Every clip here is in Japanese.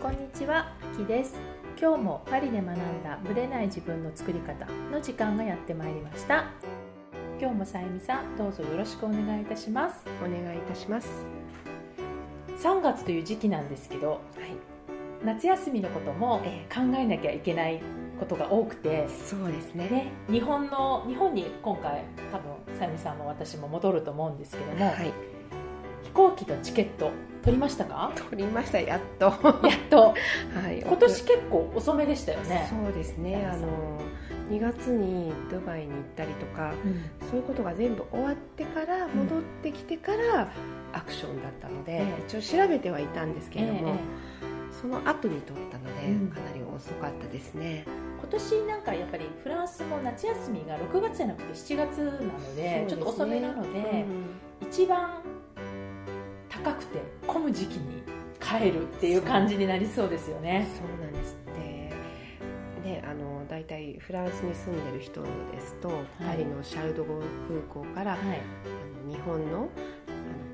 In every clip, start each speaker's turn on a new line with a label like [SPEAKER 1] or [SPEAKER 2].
[SPEAKER 1] こんにちは、あきです。今日もパリで学んだブレない自分の作り方の時間がやってまいりました。今日もさゆみさんどうぞよろしくお願いいたします。
[SPEAKER 2] お願いいたします。
[SPEAKER 1] 3月という時期なんですけど
[SPEAKER 2] はい。
[SPEAKER 1] 夏休みのことも
[SPEAKER 2] え。
[SPEAKER 1] 考えなきゃいけないことが多くて
[SPEAKER 2] そうですね。
[SPEAKER 1] ね、日本の日本に今回多分さゆみさんも私も戻ると思うんですけども、
[SPEAKER 2] はい
[SPEAKER 1] 飛行機とチケット取りましたか？
[SPEAKER 2] 取りました。やっと。
[SPEAKER 1] やっと。
[SPEAKER 2] はい。
[SPEAKER 1] 今年結構遅めでしたよね、
[SPEAKER 2] そうですね。あの2月にドバイに行ったりとか
[SPEAKER 1] うん。
[SPEAKER 2] そういうことが全部終わってから
[SPEAKER 1] ん。
[SPEAKER 2] 戻ってきてからアクションだったので、
[SPEAKER 1] ええ。
[SPEAKER 2] 一応調べてはいたんですけれども、
[SPEAKER 1] ええ。
[SPEAKER 2] その後に取ったので、
[SPEAKER 1] うん。
[SPEAKER 2] かなり遅かったですね。
[SPEAKER 1] 今年なんかやっぱりフランスも夏休みが6月じゃなくて7月なのでちょっと遅めなので、一番高くて混む時期に帰るっていう感じになりそうですよ
[SPEAKER 2] うん
[SPEAKER 1] ね。
[SPEAKER 2] そうなんですでねあの大体フランスに住んでる人ですと、パリのシャルドゴ空港から、
[SPEAKER 1] はい、
[SPEAKER 2] あの日本のあの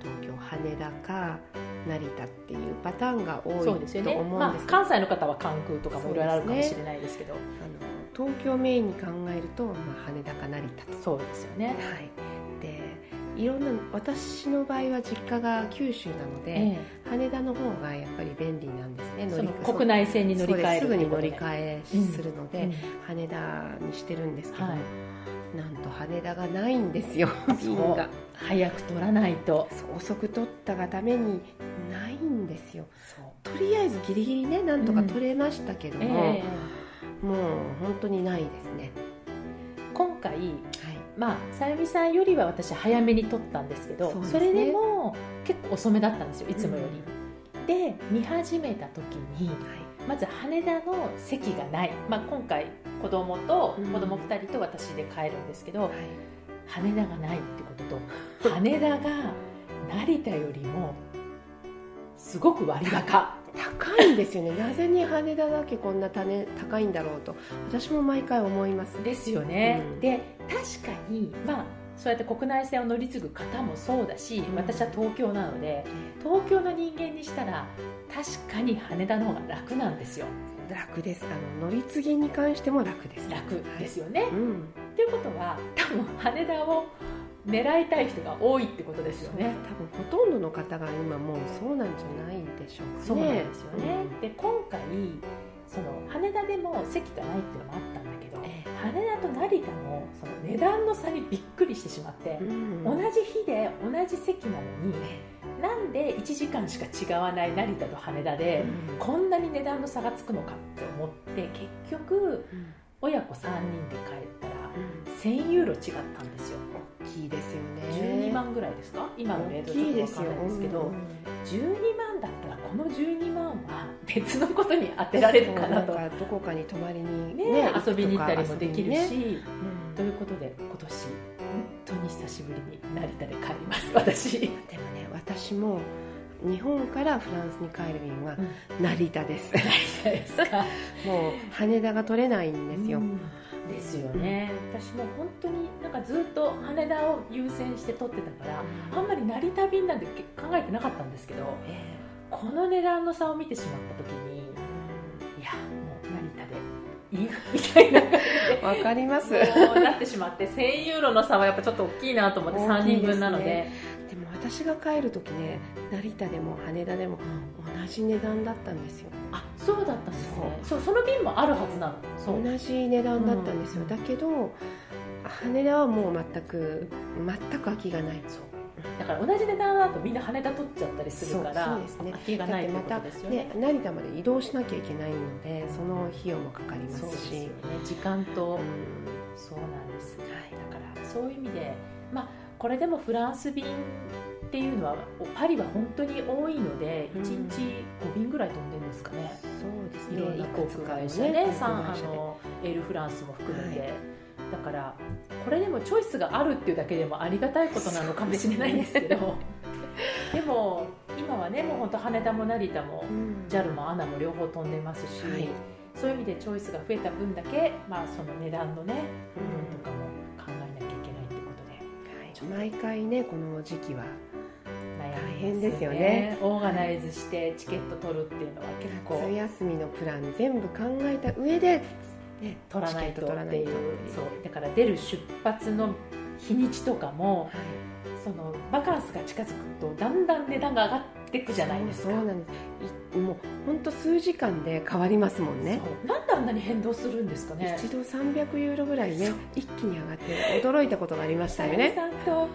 [SPEAKER 2] 東京羽田か成田っていうパターンが多いと思うんです
[SPEAKER 1] まあ、関西の方は関空とかもいろいろあるかもしれないですけど。
[SPEAKER 2] あの東京メインに考えると、まあ、羽田か成田と。
[SPEAKER 1] そうですよね。
[SPEAKER 2] はい、でいろんな私の場合は実家が九州なので、
[SPEAKER 1] え
[SPEAKER 2] 羽田の方がやっぱり便利なんですね
[SPEAKER 1] えその
[SPEAKER 2] そう
[SPEAKER 1] 国内線に乗り換え
[SPEAKER 2] す。すぐに乗り
[SPEAKER 1] え
[SPEAKER 2] 換えするので、羽田にしてるんですけども、
[SPEAKER 1] はい。
[SPEAKER 2] なんと羽田がないんですよ 便が。
[SPEAKER 1] 早く取らないと。
[SPEAKER 2] 遅く取ったがためにないんですよ。とりあえずギリギリねなんとか取れましたけど
[SPEAKER 1] え
[SPEAKER 2] も、
[SPEAKER 1] え。
[SPEAKER 2] もう本当にないですね。
[SPEAKER 1] 今回
[SPEAKER 2] はい
[SPEAKER 1] まあさゆみさんよりは私早めに撮ったんですけどそれでも結構遅めだったんですよいつもより、で見始めた時にまず羽田の席がない、まあ、今回子供と
[SPEAKER 2] うん。
[SPEAKER 1] 子供2人と私で帰るんですけど、
[SPEAKER 2] はい。
[SPEAKER 1] 羽田がないってことと羽田が成田よりもすごく割高
[SPEAKER 2] 高いんですよね。なぜに羽田だけこんな種高いんだろうと。私も毎回思います。
[SPEAKER 1] ですよね、
[SPEAKER 2] うん。
[SPEAKER 1] で確かにまあそうやって国内線を乗り継ぐ方もそうだし、
[SPEAKER 2] うん。
[SPEAKER 1] 私は東京なので東京の人間にしたら確かに羽田の方が楽なんですよ。
[SPEAKER 2] 楽です。あの乗り継ぎに関しても楽です。
[SPEAKER 1] 楽ですよね、
[SPEAKER 2] はい。うん。
[SPEAKER 1] っていうことは多分羽田を狙いたい人が多いってことですよね。
[SPEAKER 2] 多分ほとんどの方が今もうそうなんじゃないでしょうかね。
[SPEAKER 1] そうなんですよね、で今回その羽田でも席がないっていうのもあったんだけど、
[SPEAKER 2] え
[SPEAKER 1] 羽田と成田のその値段の差にびっくりしてしまって、
[SPEAKER 2] うん
[SPEAKER 1] 同じ日で同じ席なのになんで1時間しか違わない成田と羽田で、
[SPEAKER 2] うん。
[SPEAKER 1] こんなに値段の差がつくのかって思って結局
[SPEAKER 2] うん
[SPEAKER 1] 親子3人で帰ったら
[SPEAKER 2] うん。
[SPEAKER 1] 1000ユーロ違ったんですよ。
[SPEAKER 2] 大きいですよね。
[SPEAKER 1] 12万ぐらいですか？今のレート
[SPEAKER 2] 大
[SPEAKER 1] ちょっと分かんないですけど、
[SPEAKER 2] うん
[SPEAKER 1] 12万だったらこの12万は別のことに当てられるかなと。
[SPEAKER 2] などこかに泊まりに
[SPEAKER 1] ね
[SPEAKER 2] ね
[SPEAKER 1] 遊びに行ったりもできるし、
[SPEAKER 2] 遊びにね。
[SPEAKER 1] ということで今年本当に久しぶりに成田で帰ります私、
[SPEAKER 2] でもね私も日本からフランスに帰る便は成田です。
[SPEAKER 1] ですか。
[SPEAKER 2] もう羽田が取れないんですよ、
[SPEAKER 1] うん。ですよね、私も本当になんかずっと羽田を優先して取ってたから、あんまり成田便なんて考えてなかったんですけど
[SPEAKER 2] え
[SPEAKER 1] この値段の差を見てしまった時にいやもう成田でいいみたいな。
[SPEAKER 2] わかります。
[SPEAKER 1] なってしまって1000ユーロの差はやっぱちょっと大きいなと思って3人分なので。
[SPEAKER 2] 大でも私が帰る時ね成田でも羽田でも同じ値段だったんですよ。
[SPEAKER 1] あそうだったんですね。そう。その便もあるはずなの。
[SPEAKER 2] 同じ値段だったんですよ、
[SPEAKER 1] うん。
[SPEAKER 2] だけど羽田はもう全く全く空きがない。
[SPEAKER 1] そう。だから同じ値段だとみんな羽田取っちゃったりするから
[SPEAKER 2] そうですね。
[SPEAKER 1] 空きがないってことですよね。
[SPEAKER 2] ね、成田まで移動しなきゃいけないのでその費用もかかりま
[SPEAKER 1] す
[SPEAKER 2] し。
[SPEAKER 1] ね。時間と、
[SPEAKER 2] うん。
[SPEAKER 1] そうなんです、
[SPEAKER 2] はい。
[SPEAKER 1] だからそういう意味でまあこれでもフランス便っていうのはパリは本当に多いので
[SPEAKER 2] うん
[SPEAKER 1] 1日5便ぐらい飛んでるんですかね、
[SPEAKER 2] そうです
[SPEAKER 1] いろんな航空会社ねあのエールフランスも含めて、だからこれでもチョイスがあるっていうだけでもありがたいことなのかもしれないんですけど。でも今はねもう本当羽田も成田も
[SPEAKER 2] うん。
[SPEAKER 1] JAL も ANA も両方飛んでますし、
[SPEAKER 2] はい。
[SPEAKER 1] そういう意味でチョイスが増えた分だけ、まあ、その値段のね部分とかも
[SPEAKER 2] 毎回ねこの時期は
[SPEAKER 1] 悩大
[SPEAKER 2] 変ですよね。
[SPEAKER 1] オーガナイズしてチケット取るっていうのは結構
[SPEAKER 2] 夏休みのプラン全部考えた上で、
[SPEAKER 1] ね、取らないとっていう。そう。だから出る出発の日にちとかも、はい、そのバカンスが近づくとだんだん値段が上がっていくじゃないですか。
[SPEAKER 2] そうなんです。もう本当数時間で変わりますもんね。
[SPEAKER 1] なんであんなに変動するんですかね。
[SPEAKER 2] 一度300ユーロぐらいね一気に上がって驚いたことがありましたよね。
[SPEAKER 1] さんと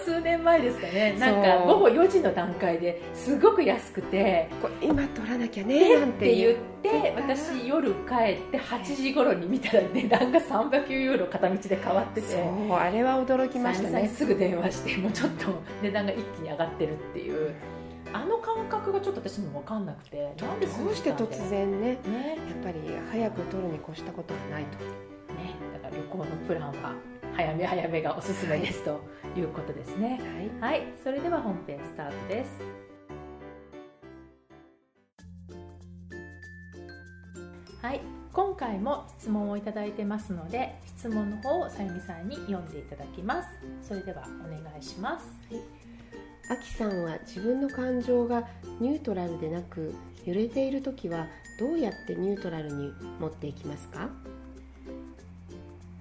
[SPEAKER 1] 数年前ですかね。なんか午後4時の段階ですごく安くて
[SPEAKER 2] こ今取らなきゃね
[SPEAKER 1] なんて言って私夜帰って8時頃に見たら値段が300ユーロ片道で変わってて。
[SPEAKER 2] そうあれは驚きましたね。
[SPEAKER 1] すぐ電話してもうちょっと値段が一気に上がってるっていうあの感覚がちょっと私も分かんなくて
[SPEAKER 2] なんでどうして。突然ねね。やっぱり早く取るに越したことはないと、
[SPEAKER 1] ね、だから旅行のプランは早め早めがおすすめです、はい、ということですね、はい、はい、それでは本編スタートです。はい。今回も質問をいただいてますので質問の方をさゆみさんに読んでいただきます。それではお願いします、はい
[SPEAKER 2] あきさんは自分の感情がニュートラルでなく揺れている時はどうやってニュートラルに持っていきますか？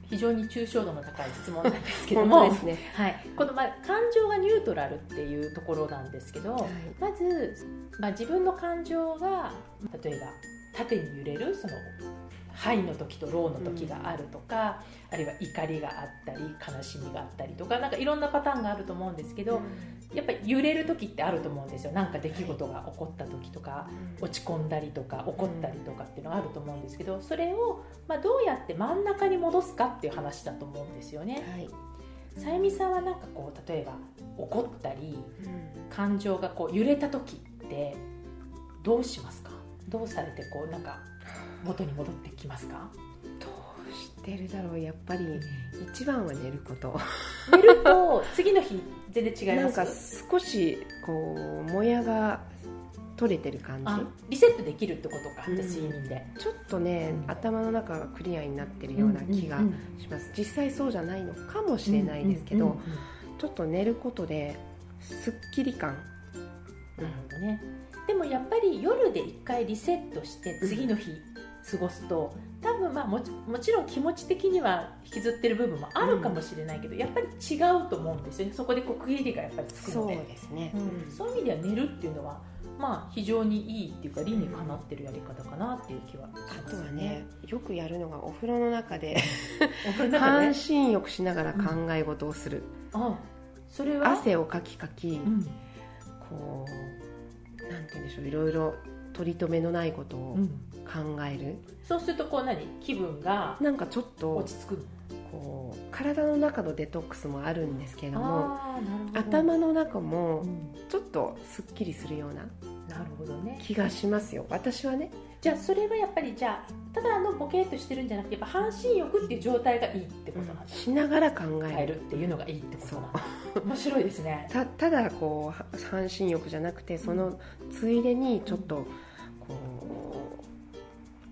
[SPEAKER 1] 非常に抽象度の高い質問なんですけども ね、はい、この、まあ、感情がニュートラルっていうところなんですけど、はい、まず、まあ、自分の感情が例えば縦に揺れるそのハイの時とローの時があるとか、うん、あるいは怒りがあったり悲しみがあったりとかなんかいろんなパターンがあると思うんですけど、うん、やっぱり揺れる時ってあると思うんですよ。なんか出来事が起こった時とか、はい、落ち込んだりとか怒ったりとかっていうのがあると思うんですけどそれを、まあ、どうやって真ん中に戻すかっていう話だと思うんですよね。はい。さゆみさんはなんかこう例えば怒ったり、うん、感情がこう揺れた時ってどうしますか？どうされてこうなんか元に戻ってきますか？
[SPEAKER 2] どうしてるだろうやっぱり。一番は寝ること。
[SPEAKER 1] 寝ると次の日全然違います？
[SPEAKER 2] なんか少しこうもやが取れてる感
[SPEAKER 1] じ。リセットできるってことか、うん、睡眠で。
[SPEAKER 2] ちょっとね、うん、頭の中がクリアになってるような気がします、実際そうじゃないのかもしれないですけど、ちょっと寝ることですっきり感。
[SPEAKER 1] なるほどね。でもやっぱり夜で一回リセットして次の日過ごすと多分まあももちろん気持ち的には引きずってる部分もあるかもしれないけど、うん、やっぱり違うと思うんですよね。そこでこう区切りがやっぱりつくので。
[SPEAKER 2] そうですね、
[SPEAKER 1] うん、そういう意味では寝るっていうのはまあ非常にいいっていうか理にかなってるやり方かなっていう気はします、ね、
[SPEAKER 2] あとはねよくやるのがお風呂の中で半身浴しながら考え事をする、うん、あそれは？汗をかきかき、こうなんて言うんでしょういろいろ取り留めのないことを考える、うん、
[SPEAKER 1] そうするとこう何？気分が
[SPEAKER 2] なんかちょっと
[SPEAKER 1] 落ち着く
[SPEAKER 2] こう体の中のデトックスもあるんですけれども頭の中もちょっとすっきりするようななるほどね。気がしますよ。私はね。
[SPEAKER 1] じゃあそれはやっぱりじゃあただあのボケっとしてるんじゃなくてやっぱ半身浴っていう状態がいいってことなん
[SPEAKER 2] しながら考え
[SPEAKER 1] る。っていうのがいいってことなんだ。面白いですね。
[SPEAKER 2] たただこう半身浴じゃなくてそのついでにちょっと、うん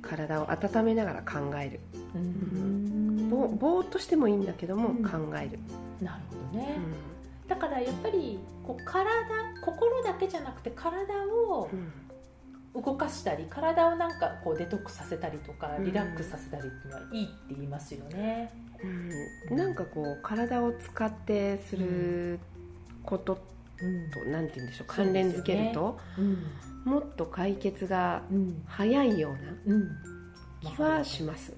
[SPEAKER 2] 体を温めながら考える、うん、ぼぼーっとしてもいいんだけども、考える。
[SPEAKER 1] なるほどね、だからやっぱりこう体心だけじゃなくて体を動かしたり体をなんかこうデトックスさせたりとかリラックスさせたりっていうのはいいって言いますよね、
[SPEAKER 2] うん、なんかこう体を使ってすることと、うん、なんて言うんでしょう関連づけると、ね。うん、もっと解決が早いような気はします、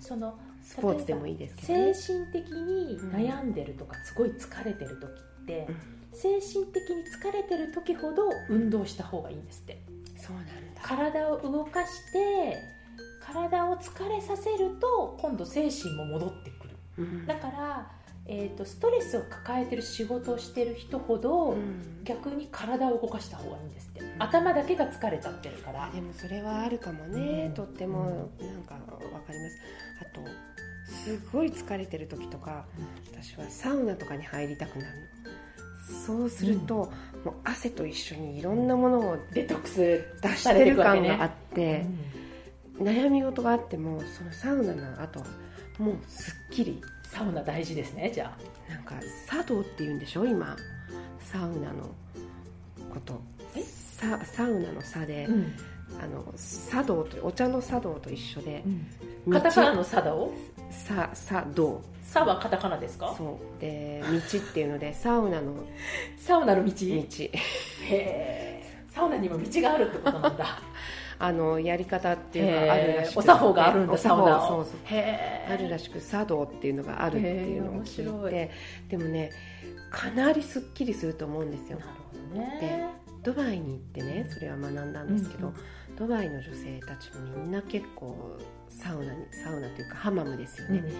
[SPEAKER 2] そのスポーツでもいいですけど、
[SPEAKER 1] ね、精神的に悩んでるとか、すごい疲れてる時って、精神的に疲れてる時ほど運動した方がいいんですって。
[SPEAKER 2] そうなんだ。
[SPEAKER 1] 体を動かして体を疲れさせると今度精神も戻ってくる、うん、だからえーと、ストレスを抱えてる仕事をしてる人ほど、うん、逆に体を動かした方がいいんですって、うん、頭だけが疲れちゃってるから。
[SPEAKER 2] でもそれはあるかもね、うん、とってもなんか分かります。あとすごい疲れてる時とか、私はサウナとかに入りたくなる。のそうすると、もう汗と一緒にいろんなものを
[SPEAKER 1] デトックス
[SPEAKER 2] 出してる感があって、悩み事があってもそのサウナの後はもうすっきり
[SPEAKER 1] サウナ大事ですねじゃ
[SPEAKER 2] あ。なんか茶道っていうんでしょ今。サウナのこと。ササウナの差で、うん、あの茶道とお茶の茶道と一緒で、
[SPEAKER 1] うん、カタカナの茶道？
[SPEAKER 2] さ茶道。
[SPEAKER 1] さはカタカナですか？
[SPEAKER 2] そう。で道っていうのでサウナの
[SPEAKER 1] サウナの道？
[SPEAKER 2] 道。へ
[SPEAKER 1] えサウナにも道があるってことなんだ
[SPEAKER 2] あのやり方っていうのがあるらしく
[SPEAKER 1] お作法があるんだサウナ
[SPEAKER 2] そうそうあるらしく茶道っていうのがあるっていうのを聞いて。でもねかなりすっきりすると思うんですよ。なるほどね。でドバイに行ってねそれは学んだんですけど、うん。うん、ドバイの女性たちみんな結構サウナにサウナというかハマムですよね、うん、行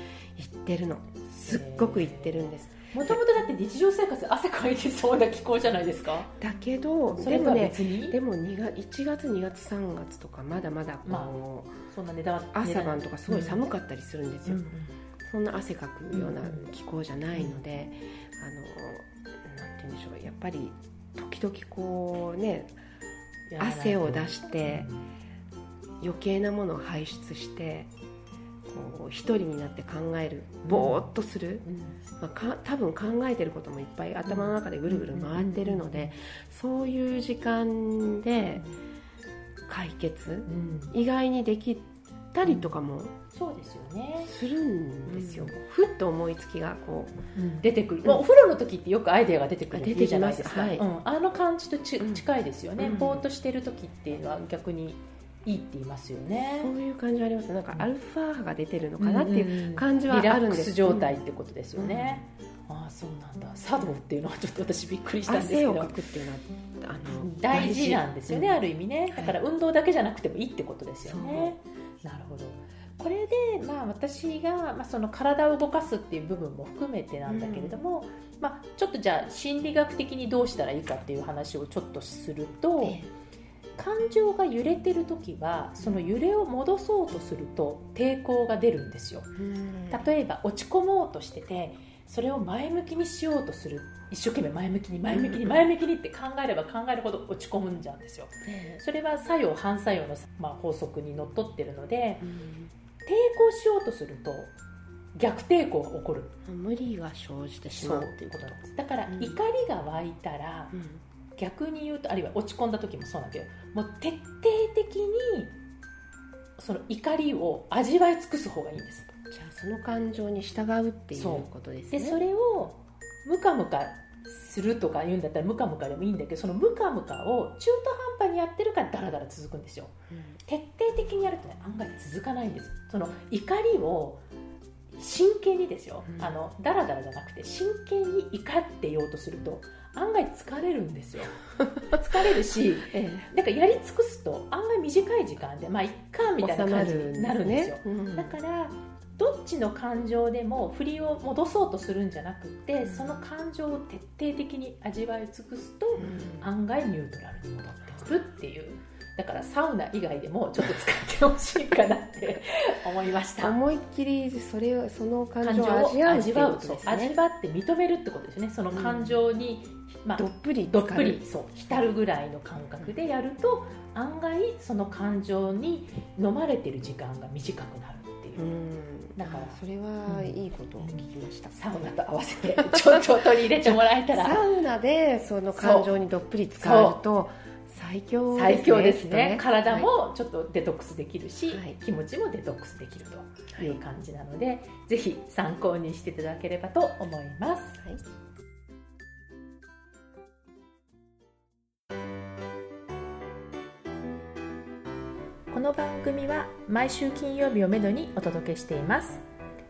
[SPEAKER 2] ってるの。すっごく行ってるんです
[SPEAKER 1] もともとだって日常生活汗かいてそうな気候じゃないですか？
[SPEAKER 2] だけどでもねでも2月1月2月3月とかまだまだこう、まあ、
[SPEAKER 1] そんな
[SPEAKER 2] 朝晩とかすごい寒かったりするんですよ、うんうん、そんな汗かくような気候じゃないので、うん、あのなんて言うんでしょうやっぱり時々こうね汗を出して余計なものを排出してこう一人になって考えるぼーっとする、まあ、か多分考えてることもいっぱい頭の中でぐるぐる回ってるのでそういう時間で解決、意外にできたりとかも
[SPEAKER 1] そうですよね。
[SPEAKER 2] するんですよ、うん、ふっと思いつきがこ
[SPEAKER 1] う、うん、出てくる、まあ、お風呂の時ってよくアイデアが出てくる出てじゃないですか、はい。うん、あの感じとち近いですよね、ぼーっとしてる時っていうのは逆にいいって言いますよね。
[SPEAKER 2] そういう感じあります。なんかアルファ波が出てるのかなっていう感じはあるんです、リラックス
[SPEAKER 1] 状態ってことですよね、ああそうなんだ。茶道っていうのは ちょっと私びっくりしたんですけど。
[SPEAKER 2] 汗をかくっていうのは
[SPEAKER 1] あの大事なんですよね、ある意味ね。だから運動だけじゃなくてもいいってことですよね、なるほど。これで、まあ、私が、まあ、その体を動かすっていう部分も含めてなんだけれども、うん、まあ、ちょっとじゃあ心理学的にどうしたらいいかっていう話をちょっとすると、ええ、感情が揺れてる時はその揺れを戻そうとすると抵抗が出るんですよ。うん、例えば落ち込もうとしててそれを前向きにしようとする一生懸命前向きに前向きに 前向きにって考えれば考えるほど落ち込むんじゃんですよ、それは作用反作用の、まあ、法則にのっとってるので、抵抗しようとすると逆抵抗が起こる。
[SPEAKER 2] 無理が生じてしまうっていうこと
[SPEAKER 1] だから怒りが湧いたら、うん、逆に言うとあるいは落ち込んだ時もそうなんだけどもう徹底的にその怒りを味わい尽くす方がいいんです。
[SPEAKER 2] じゃあその感情に従うっていうことですね。
[SPEAKER 1] でそれをムカムカするとか言うんだったらムカムカでもいいんだけどそのムカムカを中途半端にやってるからダラダラ続くんですよ、うん、徹底的にやるとね案外続かないんです。その怒りを真剣にですよ、うん、あのダラダラじゃなくて真剣に怒ってようとすると案外疲れるんですよ。疲れるし、ええ、だからやり尽くすと案外短い時間でまあいっかみたいな感じになるんですよ、ね。うん、だからどっちの感情でも振りを戻そうとするんじゃなくてその感情を徹底的に味わい尽くすと、案外ニュートラルに戻ってくるっていう。だからサウナ以外でもちょっと使ってほしいかなって 思いました。
[SPEAKER 2] 思いっきりそれをその感情を味わう味わう、ね、
[SPEAKER 1] 味わって認めるってことですね。その感情に、
[SPEAKER 2] うん、まあ、どっぷり
[SPEAKER 1] どっぷりそう浸るぐらいの感覚でやると案外その感情に飲まれてる時間が短くなるっていう。うん。
[SPEAKER 2] だからそれはいいことを聞きました、
[SPEAKER 1] サウナ。と合わせて。ちょっと取り入れてもらえたら。
[SPEAKER 2] サウナでその感情にどっぷり使うと最強
[SPEAKER 1] ですね。最強ですね。体もちょっとデトックスできるし、はい、気持ちもデトックスできるという感じなので、はい、ぜひ参考にしていただければと思います、はいこの番組は毎週金曜日をめどにお届けしています。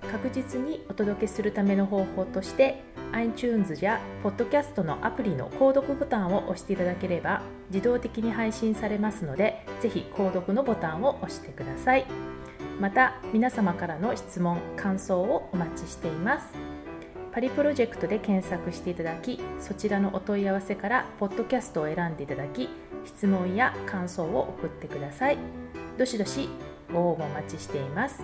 [SPEAKER 1] 確実にお届けするための方法として iTunes や Podcast のアプリの購読ボタンを押していただければ自動的に配信されますのでぜひ購読のボタンを押してください。また皆様からの質問感想をお待ちしています。パリプロジェクトで検索していただきそちらのお問い合わせからポッドキャストを選んでいただき質問や感想を送ってください。どしどしご応募お待ちしています。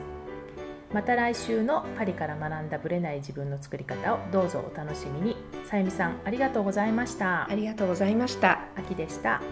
[SPEAKER 1] また来週のパリから学んだブレない自分の作り方をどうぞお楽しみに。さゆみさんありがとうございました。
[SPEAKER 2] ありがとうございました。
[SPEAKER 1] 秋でした